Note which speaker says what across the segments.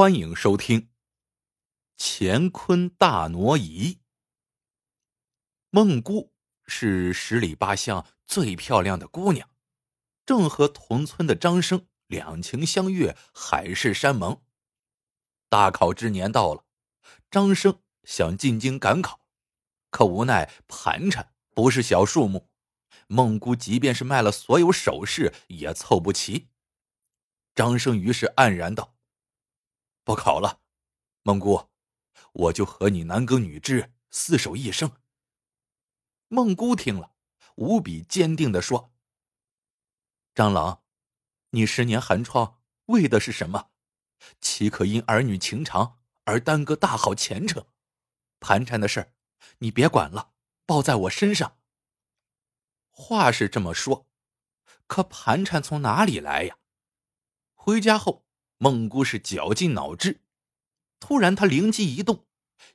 Speaker 1: 欢迎收听《乾坤大挪移》。孟姑是十里八乡最漂亮的姑娘，正和同村的张生两情相悦，海誓山盟。大考之年到了，张生想进京赶考，可无奈盘缠不是小数目，孟姑即便是卖了所有首饰也凑不齐。张生于是黯然道。不考了，孟姑，我就和你男耕女织，厮守一生。孟姑听了，无比坚定的说：“张郎，你十年寒窗为的是什么？岂可因儿女情长而耽搁大好前程？盘缠的事你别管了，包在我身上。”话是这么说，可盘缠从哪里来呀？回家后。孟姑是绞尽脑汁，突然他灵机一动，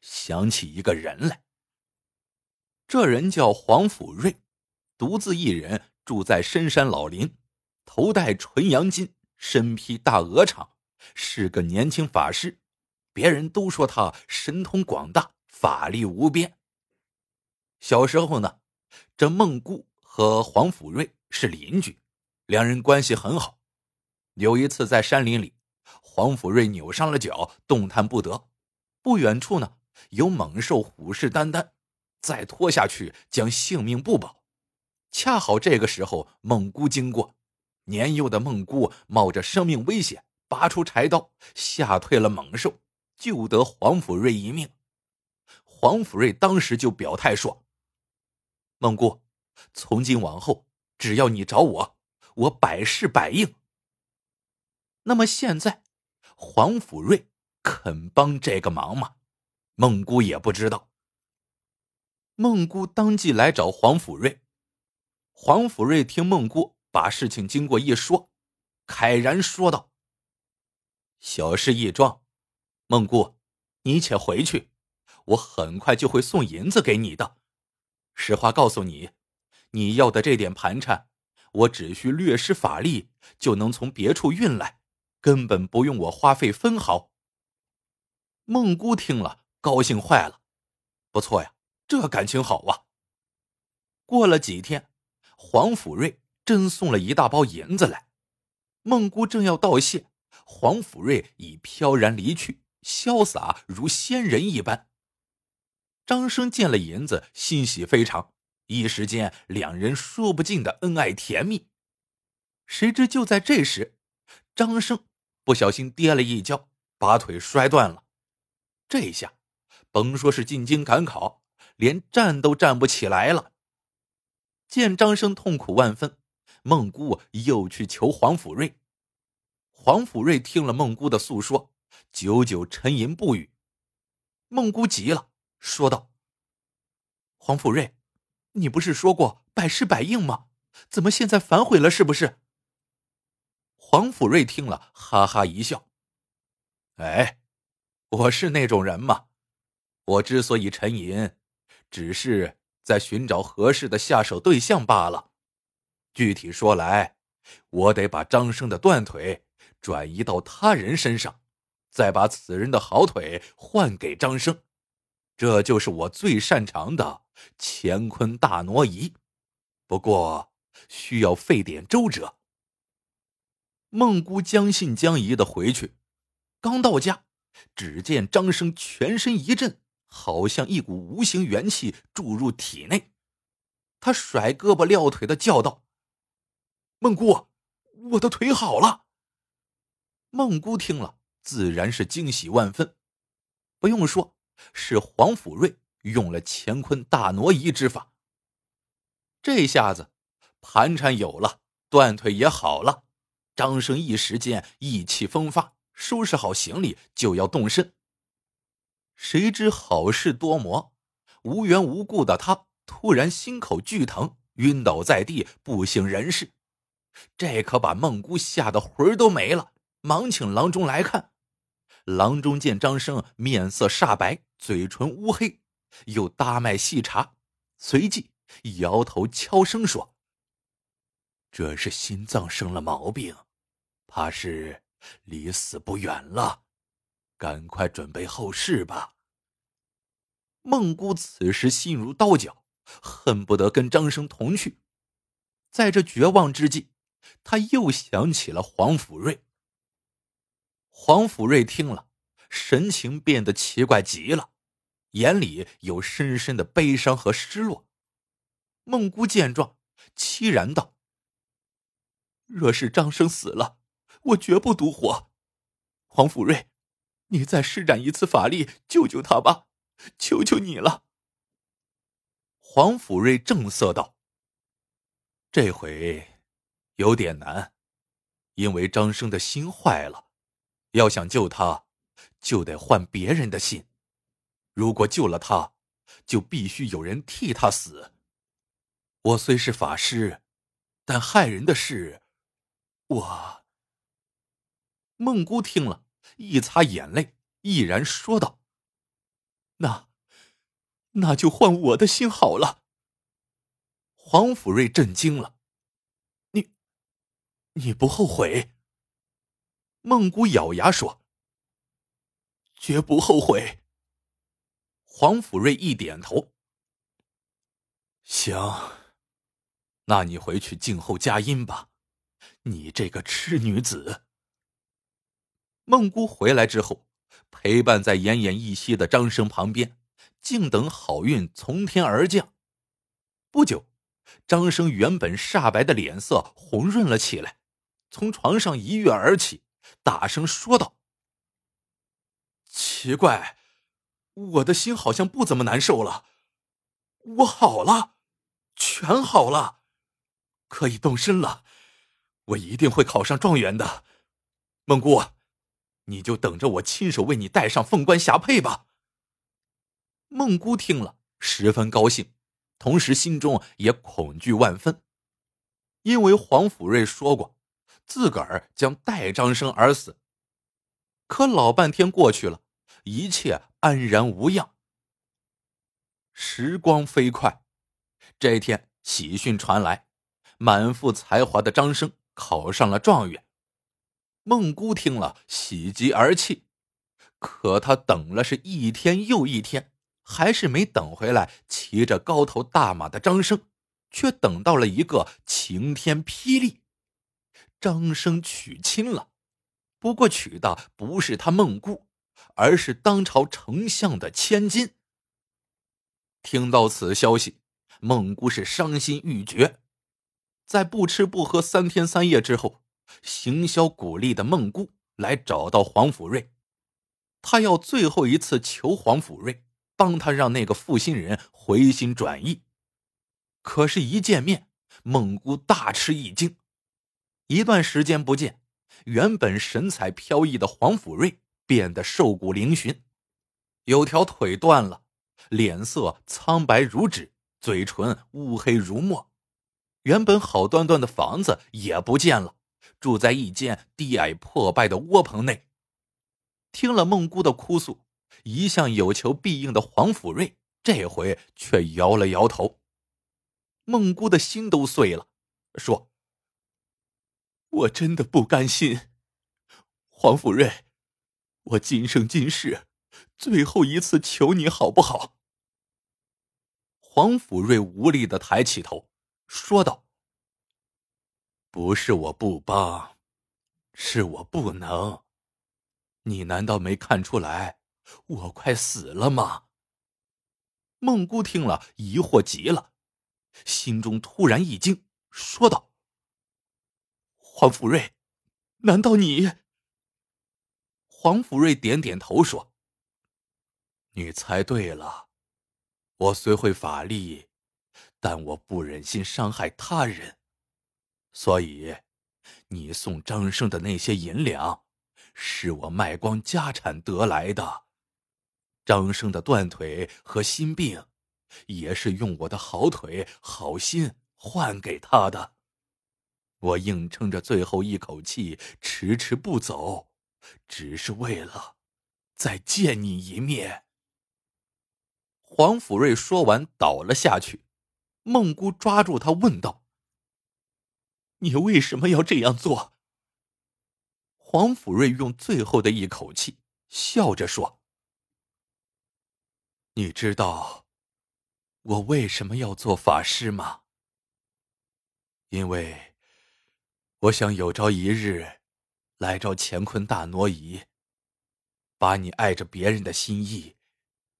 Speaker 1: 想起一个人来。这人叫黄甫瑞，独自一人住在深山老林，头戴纯阳巾，身披大鹅氅，是个年轻法师。别人都说他神通广大，法力无边。小时候呢，这孟姑和黄甫瑞是邻居，两人关系很好。有一次在山林里。黄甫瑞扭伤了脚，动弹不得。不远处呢，有猛兽虎视眈眈，再拖下去将性命不保。恰好这个时候，孟姑经过，年幼的孟姑冒着生命危险，拔出柴刀，吓退了猛兽，救得黄甫瑞一命。黄甫瑞当时就表态说：“孟姑，从今往后，只要你找我，我百试百应。”那么现在。黄甫瑞肯帮这个忙吗？孟姑也不知道。孟姑当即来找黄甫瑞。黄甫瑞听孟姑把事情经过一说，慨然说道：“小事一桩，孟姑，你且回去，我很快就会送银子给你的。实话告诉你，你要的这点盘缠，我只需略施法力就能从别处运来。”根本不用我花费分毫。孟姑听了，高兴坏了，不错呀，这感情好啊。过了几天，黄甫瑞真送了一大包银子来。孟姑正要道谢，黄甫瑞已飘然离去，潇洒如仙人一般。张生见了银子，欣喜非常，一时间两人说不尽的恩爱甜蜜。谁知就在这时，张生。不小心跌了一跤，把腿摔断了。这下，甭说是进京赶考，连站都站不起来了。见张生痛苦万分，孟姑又去求黄甫瑞。黄甫瑞听了孟姑的诉说，久久沉吟不语。孟姑急了，说道：“黄甫瑞，你不是说过百试百应吗？怎么现在反悔了？是不是？”黄甫瑞听了，哈哈一笑：“哎，我是那种人吗？我之所以沉吟，只是在寻找合适的下手对象罢了。具体说来，我得把张生的断腿转移到他人身上，再把此人的好腿换给张生，这就是我最擅长的乾坤大挪移。不过，需要费点周折。”孟姑将信将疑的回去，刚到家，只见张生全身一震，好像一股无形元气注入体内。他甩胳膊撂腿的叫道：“孟姑，我的腿好了！”孟姑听了，自然是惊喜万分。不用说，是黄甫瑞用了乾坤大挪移之法。这下子，盘缠有了，断腿也好了。张生一时间意气风发，收拾好行李就要动身。谁知好事多磨，无缘无故的他突然心口剧疼，晕倒在地，不省人事。这可把孟姑吓得魂儿都没了，忙请郎中来看。郎中见张生面色煞白，嘴唇乌黑，又搭脉细查，随即摇头悄声说：“这是心脏生了毛病。”怕是离死不远了。赶快准备后事吧。孟姑此时心如刀绞，恨不得跟张生同去。在这绝望之际，他又想起了黄甫瑞。黄甫瑞听了，神情变得奇怪极了，眼里有深深的悲伤和失落。孟姑见状，凄然道：“若是张生死了，我绝不独活。黄甫瑞，你再施展一次法力，救救他吧，求求你了。”黄甫瑞正色道：“这回有点难，因为张生的心坏了。”要想救他，就得换别人的心。如果救了他，就必须有人替他死。我虽是法师，但害人的事，我……孟姑听了一擦眼泪，毅然说道：“那，那就换我的心好了。”黄甫瑞震惊了：“你，你不后悔？”孟姑咬牙说：“绝不后悔。”黄甫瑞一点头：“行，那你回去静候佳音吧，你这个痴女子。”孟姑回来之后，陪伴在奄奄一息的张生旁边，静等好运从天而降。不久，张生原本煞白的脸色红润了起来，从床上一跃而起。大声说道：“奇怪，我的心好像不怎么难受了，我好了，全好了，可以动身了，我一定会考上状元的。孟姑，你就等着我亲手为你戴上凤冠霞帔吧。”孟姑听了十分高兴，同时心中也恐惧万分，因为黄甫瑞说过。自个儿将代张生而死，可老半天过去了，一切安然无恙。时光飞快，这天喜讯传来，满腹才华的张生考上了状元。孟姑听了，喜极而泣，可他等了是一天又一天，还是没等回来骑着高头大马的张生，却等到了一个晴天霹雳。张生娶亲了，不过娶的不是他孟姑，而是当朝丞相的千金。听到此消息，孟姑是伤心欲绝。在不吃不喝三天三夜之后，行销鼓励的孟姑来找到黄甫瑞，他要最后一次求黄甫瑞帮他让那个负心人回心转意。可是，一见面，孟姑大吃一惊。一段时间不见，原本神采飘逸的黄甫瑞变得瘦骨嶙峋，有条腿断了，脸色苍白如纸，嘴唇乌黑如墨。原本好端端的房子也不见了，住在一间低矮破败的窝棚内。听了孟姑的哭诉，一向有求必应的黄甫瑞这回却摇了摇头。孟姑的心都碎了，说。我真的不甘心，黄甫瑞，我今生今世最后一次求你好不好？黄甫瑞无力的抬起头，说道：“不是我不帮，是我不能。你难道没看出来我快死了吗？”孟姑听了，疑惑极了，心中突然一惊，说道。黄福瑞，难道你？黄福瑞点点头说：“你猜对了，我虽会法力，但我不忍心伤害他人，所以你送张生的那些银两，是我卖光家产得来的。张生的断腿和心病，也是用我的好腿好心换给他的。”我硬撑着最后一口气，迟迟不走，只是为了再见你一面。黄甫瑞说完，倒了下去。孟姑抓住他，问道：“你为什么要这样做？”黄甫瑞用最后的一口气，笑着说：“你知道我为什么要做法师吗？因为我想有朝一日来找乾坤大挪移，把你爱着别人的心意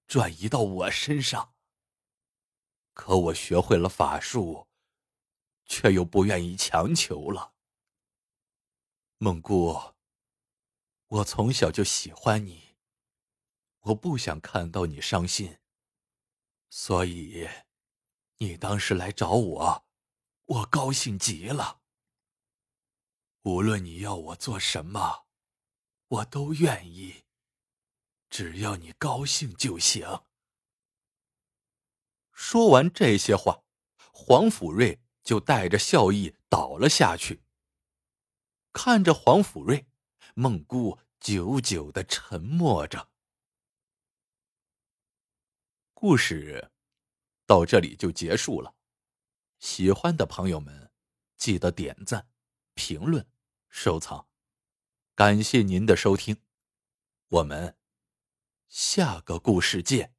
Speaker 1: 转移到我身上。可我学会了法术，却又不愿意强求了。梦姑。”我从小就喜欢你，我不想看到你伤心。所以，你当时来找我，我高兴极了。无论你要我做什么，我都愿意，只要你高兴就行。说完这些话，黄甫瑞就带着笑意倒了下去。看着黄甫瑞。孟姑久久的沉默着。故事到这里就结束了。喜欢的朋友们，记得点赞、评论、收藏。感谢您的收听，我们下个故事见。